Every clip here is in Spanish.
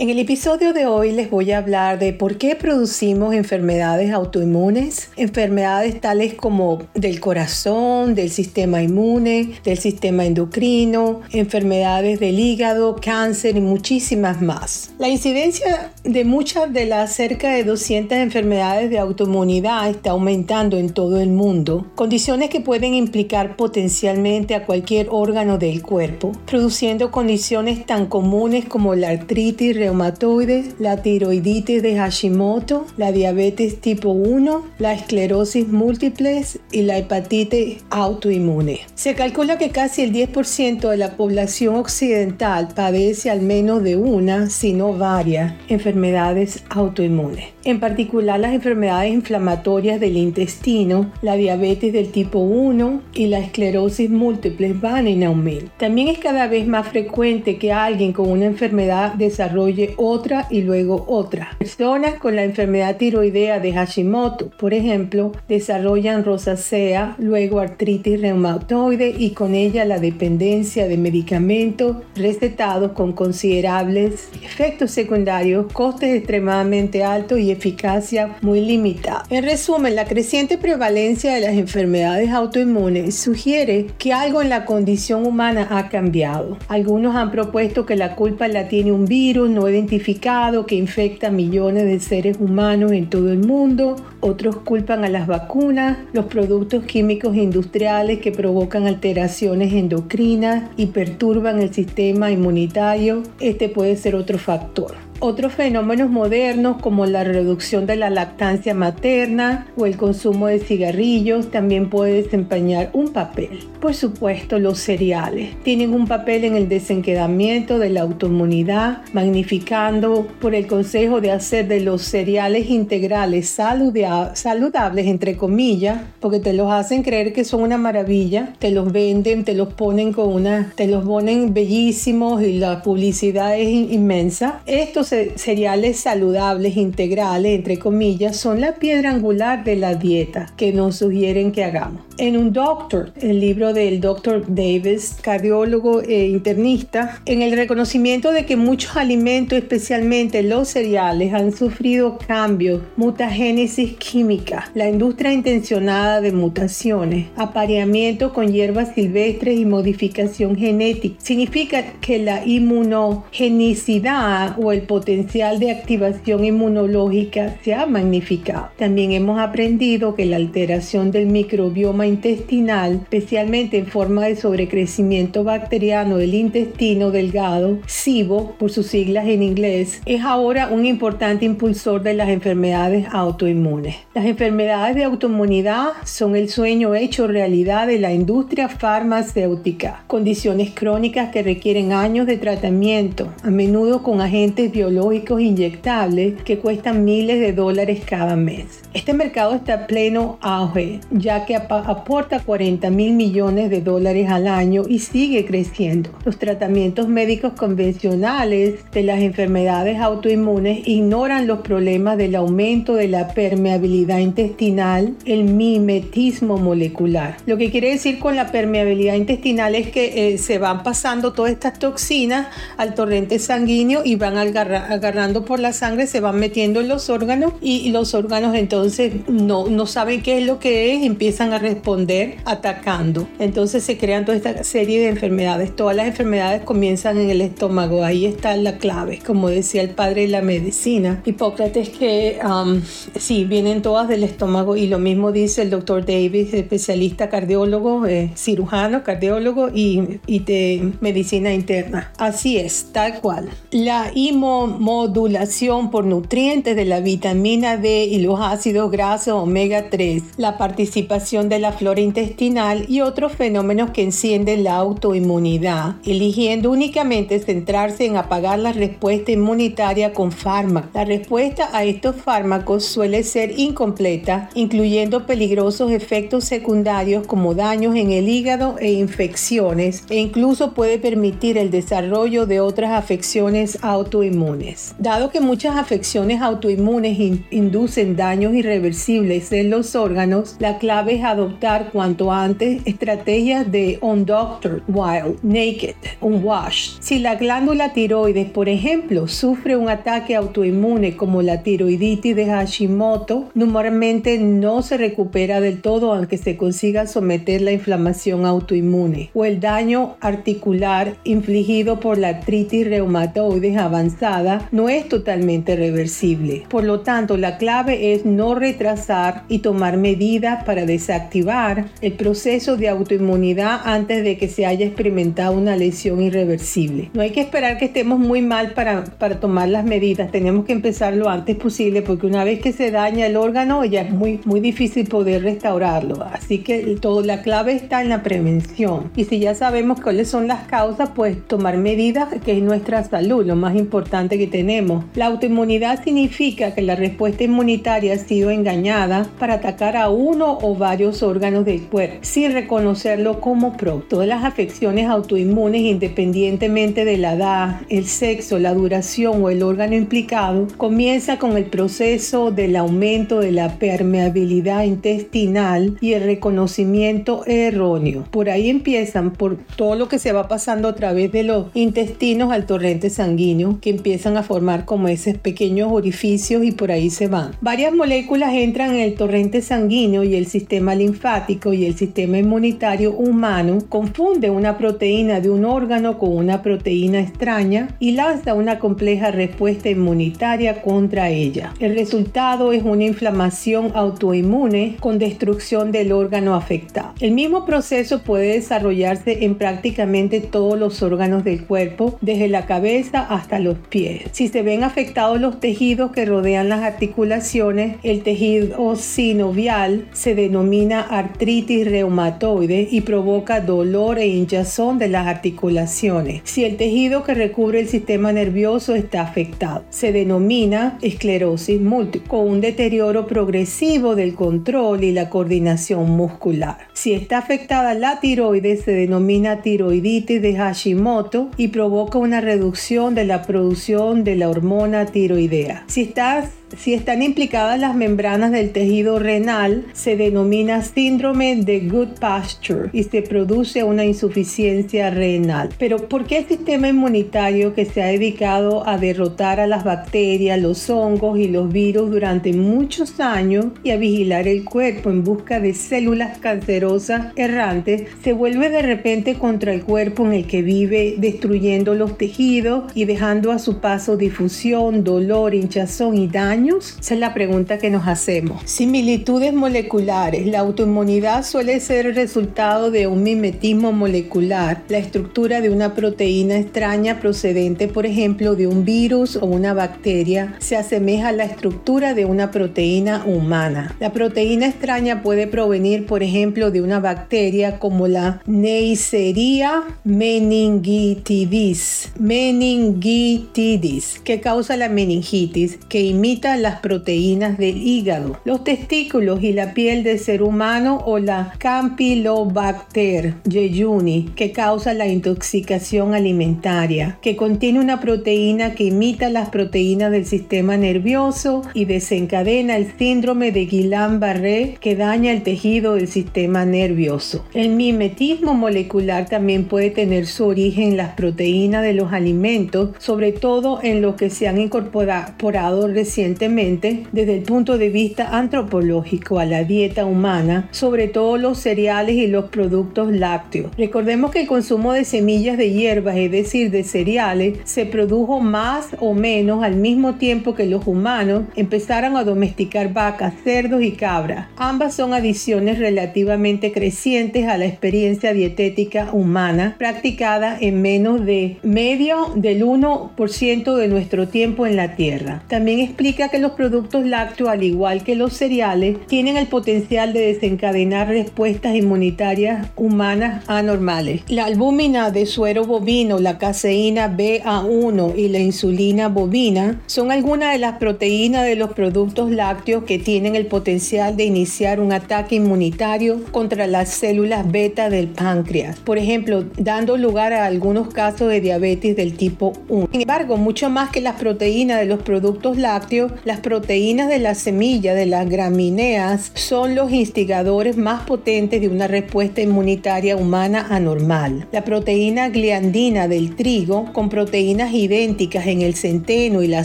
En el episodio de hoy les voy a hablar de por qué producimos enfermedades autoinmunes, enfermedades tales como del corazón, del sistema inmune, del sistema endocrino, enfermedades del hígado, cáncer y muchísimas más. La incidencia de muchas de las cerca de 200 enfermedades de autoinmunidad está aumentando en todo el mundo, condiciones que pueden implicar potencialmente a cualquier órgano del cuerpo, produciendo condiciones tan comunes como la artritis reumatoide, la tiroiditis de Hashimoto, la diabetes tipo 1, la esclerosis múltiple y la hepatitis autoinmune. Se calcula que casi el 10% de la población occidental padece al menos de una, si no varias, enfermedades autoinmunes. En particular las enfermedades inflamatorias del intestino, la diabetes del tipo 1 y la esclerosis múltiple van en aumento. También es cada vez más frecuente que alguien con una enfermedad desarrolle otra y luego otra. Personas con la enfermedad tiroidea de Hashimoto, por ejemplo, desarrollan rosacea, luego artritis reumatoide y con ella la dependencia de medicamentos recetados con considerables efectos secundarios, costes extremadamente altos y eficacia muy limitada. En resumen, la creciente prevalencia de las enfermedades autoinmunes sugiere que algo en la condición humana ha cambiado. Algunos han propuesto que la culpa la tiene un virus no identificado que infecta millones de seres humanos en todo el mundo. Otros culpan a las vacunas, los productos químicos industriales que provocan alteraciones endocrinas y perturban el sistema inmunitario. Este puede ser otro factor. Otros fenómenos modernos como la reducción de la lactancia materna o el consumo de cigarrillos también puede desempeñar un papel. Por supuesto, los cereales tienen un papel en el desenquedamiento de la autoinmunidad, magnificando por el consejo de hacer de los cereales integrales saludables, entre comillas, porque te los hacen creer que son una maravilla, te los venden, te los ponen con una, te los ponen bellísimos y la publicidad es inmensa. Estos cereales saludables, integrales, entre comillas, son la piedra angular de la dieta que nos sugieren que hagamos. En un Doctor, el libro del Dr. Davis, cardiólogo e internista, en el reconocimiento de que muchos alimentos, especialmente los cereales, han sufrido cambios, mutagénesis química, la industria intencionada de mutaciones, apareamiento con hierbas silvestres y modificación genética, significa que la inmunogenicidad o el potencial potencial de activación inmunológica se ha magnificado. También hemos aprendido que la alteración del microbioma intestinal, especialmente en forma de sobrecrecimiento bacteriano del intestino delgado, SIBO por sus siglas en inglés, es ahora un importante impulsor de las enfermedades autoinmunes. Las enfermedades de autoinmunidad son el sueño hecho realidad de la industria farmacéutica, condiciones crónicas que requieren años de tratamiento, a menudo con agentes biológicos inyectables que cuestan miles de dólares cada mes. Este mercado está pleno auge, ya que aporta 40 mil millones de dólares al año y sigue creciendo. Los tratamientos médicos convencionales de las enfermedades autoinmunes ignoran los problemas del aumento de la permeabilidad intestinal, el mimetismo molecular. Lo que quiere decir con la permeabilidad intestinal es que eh, se van pasando todas estas toxinas al torrente sanguíneo y van al agarrando por la sangre, se van metiendo en los órganos y, los órganos entonces no, no saben qué es lo que es, empiezan a responder atacando. Entonces se crean toda esta serie de enfermedades. Todas las enfermedades comienzan en el estómago, ahí está la clave, como decía el padre de la medicina. Hipócrates que um, sí, vienen todas del estómago y lo mismo dice el doctor Davis, especialista cardiólogo, eh, cirujano, cardiólogo y, y de medicina interna. Así es, tal cual. La imo inmunomodulación por nutrientes de la vitamina D y los ácidos grasos omega 3, la participación de la flora intestinal y otros fenómenos que encienden la autoinmunidad, eligiendo únicamente centrarse en apagar la respuesta inmunitaria con fármacos. La respuesta a estos fármacos suele ser incompleta, incluyendo peligrosos efectos secundarios como daños en el hígado e infecciones, e incluso puede permitir el desarrollo de otras afecciones autoinmunes. Dado que muchas afecciones autoinmunes inducen daños irreversibles en los órganos, la clave es adoptar cuanto antes estrategias de undoctored, wild, naked, unwashed. Si la glándula tiroides, por ejemplo, sufre un ataque autoinmune como la tiroiditis de Hashimoto, normalmente no se recupera del todo aunque se consiga someter la inflamación autoinmune o el daño articular infligido por la artritis reumatoide avanzada no es totalmente reversible. Por lo tanto, la clave es no retrasar y tomar medidas para desactivar el proceso de autoinmunidad antes de que se haya experimentado una lesión irreversible. No hay que esperar que estemos muy mal para, para tomar las medidas, tenemos que empezar lo antes posible porque una vez que se daña el órgano ya es muy, muy difícil poder restaurarlo. Así que todo, la clave está en la prevención. Y si ya sabemos cuáles son las causas, pues tomar medidas que es nuestra salud, lo más importante que tenemos. La autoinmunidad significa que la respuesta inmunitaria ha sido engañada para atacar a uno o varios órganos del cuerpo sin reconocerlo como propio. Todas las afecciones autoinmunes, independientemente de la edad, el sexo, la duración o el órgano implicado, comienza con el proceso del aumento de la permeabilidad intestinal y el reconocimiento erróneo. Por ahí empiezan por todo lo que se va pasando a través de los intestinos al torrente sanguíneo que a formar como esos pequeños orificios y por ahí se van. Varias moléculas entran en el torrente sanguíneo y el sistema linfático y el sistema inmunitario humano confunde una proteína de un órgano con una proteína extraña y lanza una compleja respuesta inmunitaria contra ella. El resultado es una inflamación autoinmune con destrucción del órgano afectado. El mismo proceso puede desarrollarse en prácticamente todos los órganos del cuerpo, desde la cabeza hasta los pies. Si se ven afectados los tejidos que rodean las articulaciones, el tejido sinovial se denomina artritis reumatoide y provoca dolor e hinchazón de las articulaciones. Si el tejido que recubre el sistema nervioso está afectado, se denomina esclerosis múltiple, con un deterioro progresivo del control y la coordinación muscular. Si está afectada la tiroides, se denomina tiroiditis de Hashimoto y provoca una reducción de la producción de la hormona tiroidea. Si están implicadas las membranas del tejido renal, se denomina síndrome de Good Pasture y se produce una insuficiencia renal. Pero ¿por qué el sistema inmunitario que se ha dedicado a derrotar a las bacterias, los hongos y los virus durante muchos años y a vigilar el cuerpo en busca de células cancerosas errantes, se vuelve de repente contra el cuerpo en el que vive, destruyendo los tejidos y dejando a su paso difusión, dolor, hinchazón y daño? Esa es la pregunta que nos hacemos. Similitudes moleculares. La autoinmunidad suele ser el resultado de un mimetismo molecular, la estructura de una proteína extraña procedente, por ejemplo, de un virus o una bacteria, se asemeja a la estructura de una proteína humana. La proteína extraña puede provenir, por ejemplo, de una bacteria como la Neisseria meningitidis, meningitidis, que causa la meningitis, que imita las proteínas del hígado, los testículos y la piel del ser humano o la Campylobacter jejuni que causa la intoxicación alimentaria, que contiene una proteína que imita las proteínas del sistema nervioso y desencadena el síndrome de Guillain-Barré que daña el tejido del sistema nervioso. El mimetismo molecular también puede tener su origen en las proteínas de los alimentos, sobre todo en los que se han incorporado recientemente desde el punto de vista antropológico a la dieta humana, sobre todo los cereales y los productos lácteos. Recordemos que el consumo de semillas de hierbas, es decir, de cereales, se produjo más o menos al mismo tiempo que los humanos empezaron a domesticar vacas, cerdos y cabras. Ambas son adiciones relativamente crecientes a la experiencia dietética humana practicada en menos de medio del 1% 10% de nuestro tiempo en la Tierra. También explica que los productos lácteos, al igual que los cereales, tienen el potencial de desencadenar respuestas inmunitarias humanas anormales. La albúmina de suero bovino, la caseína BA1 y la insulina bovina son algunas de las proteínas de los productos lácteos que tienen el potencial de iniciar un ataque inmunitario contra las células beta del páncreas, por ejemplo, dando lugar a algunos casos de diabetes del tipo 1. Sin embargo, mucho más que las proteínas de los productos lácteos, las proteínas de la semilla de las gramíneas son los instigadores más potentes de una respuesta inmunitaria humana anormal. La proteína gliandina del trigo, con proteínas idénticas en el centeno y la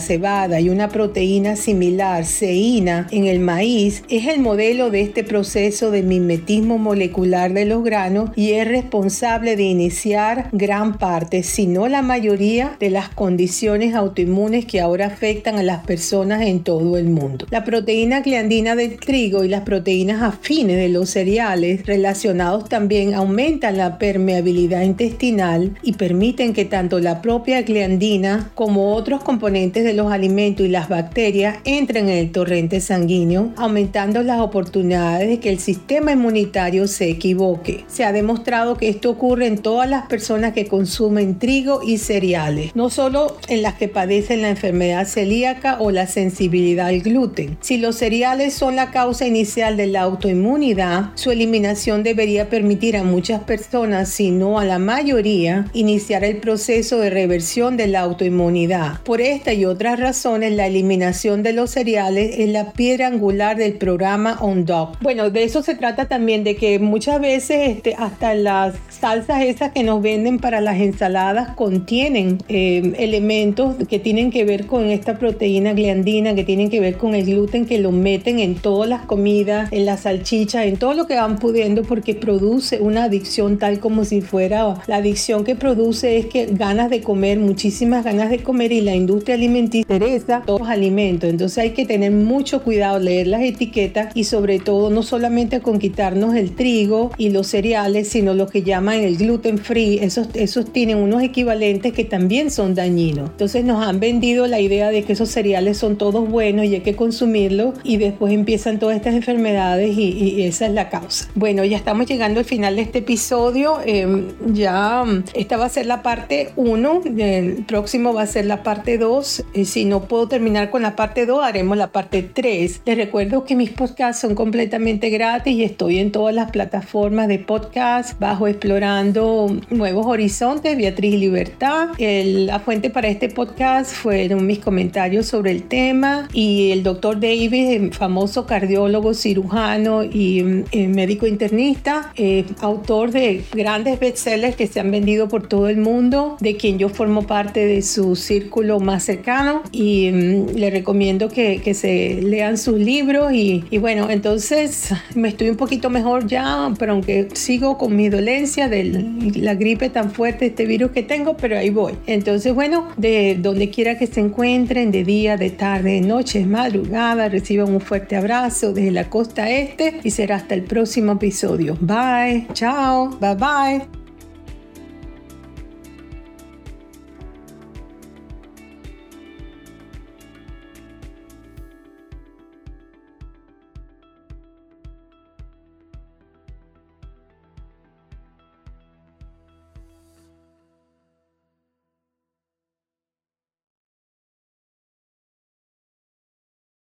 cebada y una proteína similar, ceína, en el maíz, es el modelo de este proceso de mimetismo molecular de los granos y es responsable de iniciar gran parte, si no la mayoría, de las condiciones autoinmunes que ahora afectan a las personas en todo el mundo. La proteína gliandina del trigo y las proteínas afines de los cereales relacionados también aumentan la permeabilidad intestinal y permiten que tanto la propia gliandina como otros componentes de los alimentos y las bacterias entren en el torrente sanguíneo, aumentando las oportunidades de que el sistema inmunitario se equivoque. Se ha demostrado que esto ocurre en todas las personas que consumen trigo y cereales, no solo en las que padecen la enfermedad celíaca o la sensibilidad al gluten. Si los cereales son la causa inicial de la autoinmunidad, su eliminación debería permitir a muchas personas, si no a la mayoría, iniciar el proceso de reversión de la autoinmunidad. Por esta y otras razones, la eliminación de los cereales es la piedra angular del programa OnDoc. Bueno, de eso se trata también, de que muchas veces este, hasta las salsas esas que nos venden para las ensaladas contienen eh, elementos que tienen que ver con esta proteína gliandina, que tienen que ver con el gluten, que lo meten en todas las comidas, en las salchichas, en todo lo que van pudiendo, porque produce una adicción tal como si fuera la adicción que produce es que ganas de comer, muchísimas ganas de comer y la industria alimenticia interesa todos los alimentos. Entonces hay que tener mucho cuidado, leer las etiquetas y sobre todo no solamente con quitarnos el trigo y los cereales, sino lo que llaman el gluten free. Esos, esos tienen unos equivalentes que también son dañinos. Entonces nos han vendido la idea de que esos cereales son todos buenos y hay que consumirlos y después empiezan todas estas enfermedades y, esa es la causa. Bueno, ya estamos llegando al final de este episodio. Em, ya esta va a ser la parte 1, el próximo va a ser la parte 2. si no puedo terminar con la parte 2, haremos la parte 3. Les recuerdo que mis podcasts son completamente gratis y estoy en todas las plataformas de podcast bajo Explorando Nuevos Horizontes, Beatriz Libertad. la fuente para este podcast fueron mis comentarios sobre el tema y el doctor David, famoso cardiólogo, cirujano y eh, médico internista, eh, autor de grandes bestsellers que se han vendido por todo el mundo, de quien yo formo parte de su círculo más cercano y mm, le recomiendo que, que, se lean sus libros y, y, bueno, entonces me estoy un poquito mejor ya, pero aunque sigo con mi dolencia de la gripe tan fuerte, este virus que tengo, pero ahí voy. Entonces, bueno, de donde quiera que se encuentren, de día, de tarde, de noche, madrugada, reciban un fuerte abrazo desde la costa este y será hasta el próximo episodio. Bye, chao, bye bye.